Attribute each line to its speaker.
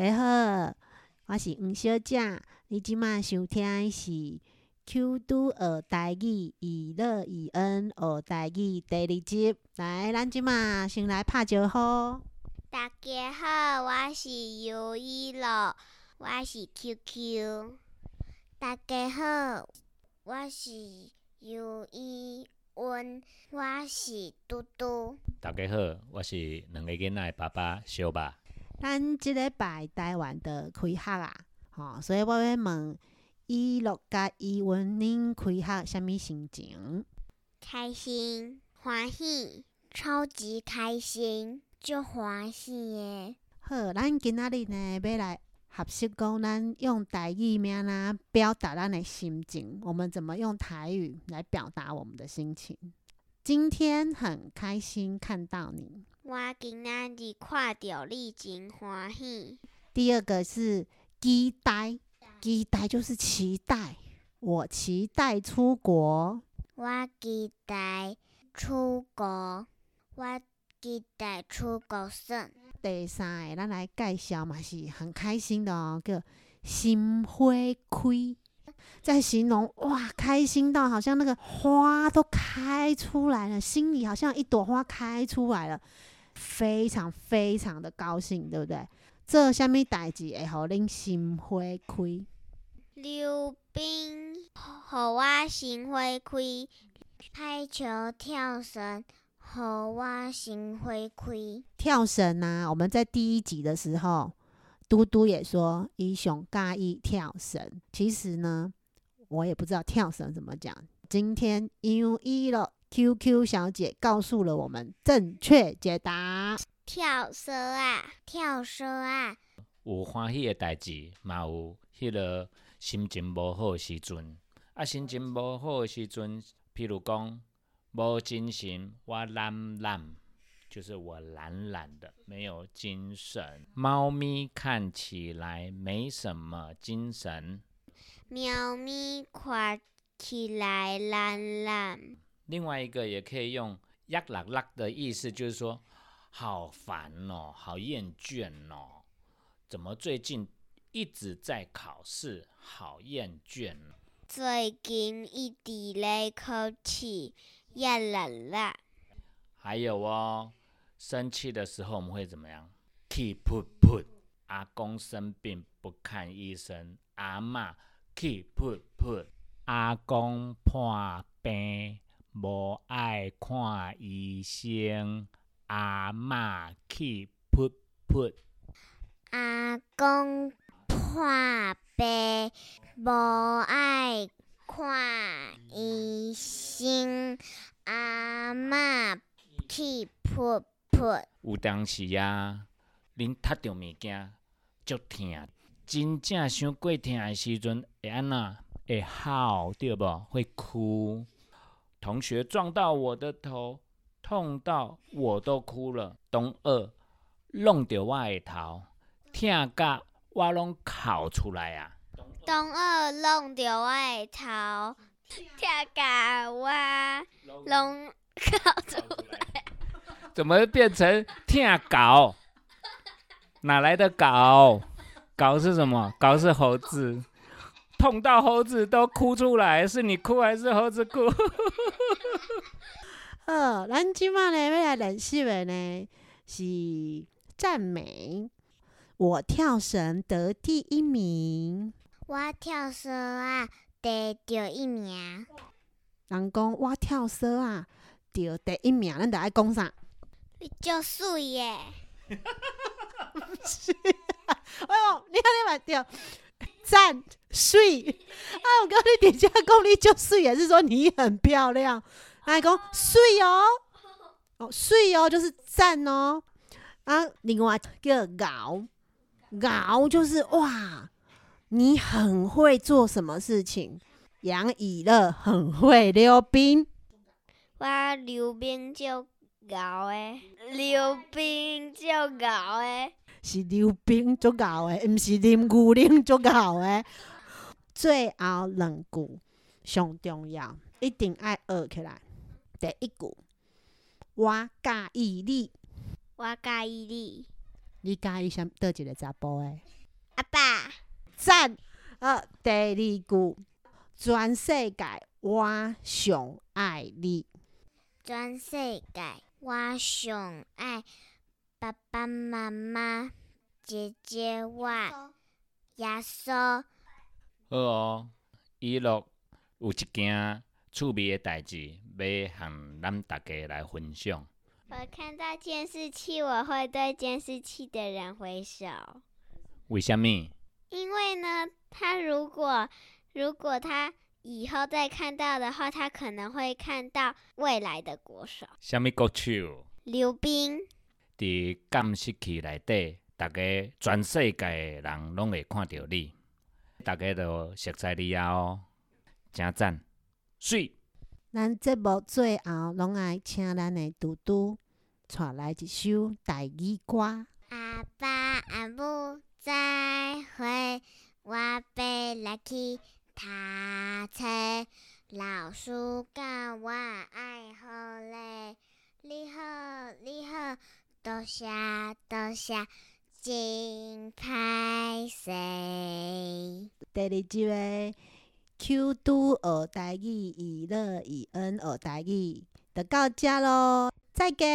Speaker 1: 家好，我是黄小姐。你即马收听的是 Q 都学台语，以乐以恩学台语第二集。来，咱即马先来拍招呼。
Speaker 2: 大家好，我是尤一乐，我是 QQ。大家好，我是尤一温，我是嘟嘟。
Speaker 3: 大家好，我是两个囡仔的爸爸小爸。
Speaker 1: 咱即礼拜台湾的开学啊，吼、所以我要问伊乐甲伊文恁开学啥物心情？
Speaker 2: 开心，欢喜，超级开心，就欢喜耶！
Speaker 1: 好，咱今仔日呢要来学习讲，咱用台语名啦表达咱的心情。我们怎么用台语来表达我们的心情？今天很开心看到你。
Speaker 2: 我今仔日看到你真欢喜，
Speaker 1: 第二个是期待，期待就是期待，我期待出国。
Speaker 2: 我期待出国，我期待出国省。
Speaker 1: 第三个，咱来介绍嘛，是很开心的哦，叫心花开，在形容哇，开心到好像那个花都开出来了，心里好像一朵花开出来了，非常非常的高兴，对不对？做虾米代志会互恁心花开？
Speaker 2: 溜冰，互我心花开；拍球、跳绳，互我心花开。
Speaker 1: 跳绳啊，我们在第一集的时候，嘟嘟也说伊上介意跳绳。其实呢，我也不知道跳绳怎么讲。今天因一了 QQ 小姐告诉了我们正确解答。
Speaker 2: 跳绳啊，跳绳啊，
Speaker 3: 有欢喜的代志，嘛有迄个心情无好的时阵。啊，心情无好的时阵，譬如讲无精神，我懒懒，就是我懒懒的，没有精神。猫咪看起来没什么精神。
Speaker 2: 喵咪看起来懒懒。
Speaker 3: 另外一个也可以用“压啦啦”的意思，就是说好烦哦，好厌倦哦，怎么最近一直在考试，好厌倦哦。
Speaker 2: 最近一直在考试，呀啦啦。
Speaker 3: 还有哦，生气的时候我们会怎么样？气噗噗。阿公生病不看医生，阿嬷气噗噗。阿公破病无爱看医生，阿嬷气噗噗。
Speaker 2: 阿公破病无爱看医生，阿嬷气噗噗。
Speaker 3: 有当时啊，恁踢着物件足疼，真正伤过疼的时阵会安那？会嚎对无？会哭。同学撞到我的头，痛到我都哭了。东二弄着我的头，疼甲我拢哭出来啊！
Speaker 2: 东二弄着我的头，跳甲我拢哭出来。
Speaker 3: 怎么变成疼狗？哪来的狗？狗是什么？狗是猴子。痛到猴子都哭出来，是你哭还是猴子哭？
Speaker 1: 好，咱今晚呢要来练习的呢是赞美。我跳绳得第一名。
Speaker 2: 我跳绳啊，得第一名。
Speaker 1: 人讲我跳绳啊，得第一名，咱得爱讲啥？
Speaker 2: 你就水耶！
Speaker 1: 哎呦，你看你嘛对，赞水啊！我跟你底下讲你就水，也是说你很漂亮。还讲水哦，哦水哦，就是赞哦。啊，另外叫熬熬，就是哇，你很会做什么事情？杨以乐很会溜冰，
Speaker 2: 我溜冰就熬诶，溜冰就熬诶。
Speaker 1: 是溜冰足够诶，毋是啉牛奶足够诶。最后两句上重要，一定爱学起来。第一句，我介意你，
Speaker 2: 我介意你，
Speaker 1: 你介意啥倒一个查甫诶？
Speaker 2: 阿爸，
Speaker 1: 赞。呃，第二句，全世界我上爱你。
Speaker 2: 全世界我上爱爸爸妈妈、姐姐我、耶稣。
Speaker 3: 好哦，伊乐有一件趣味的代志，要和咱大家来分享。
Speaker 2: 我看到监视器，我会对监视器的人挥手。
Speaker 3: 为什么？
Speaker 2: 因为呢，他如果如果他以后再看到的话，他可能会看到未来的国手
Speaker 3: 什么国手？
Speaker 2: 刘冰。
Speaker 3: 伫监视器内底，大家全世界的人拢会看到你，大家都熟悉你啊哦，真赞，水。
Speaker 1: 咱节目最后拢爱请咱的嘟嘟带来一首台语歌。
Speaker 2: 阿爸阿母再会，我要来去读册。老师教我爱好嘞，你好你好，多谢多谢，真歹势。
Speaker 1: 第二集的 Q 都学台语，以乐以恩学台语，就到遮咯，再见。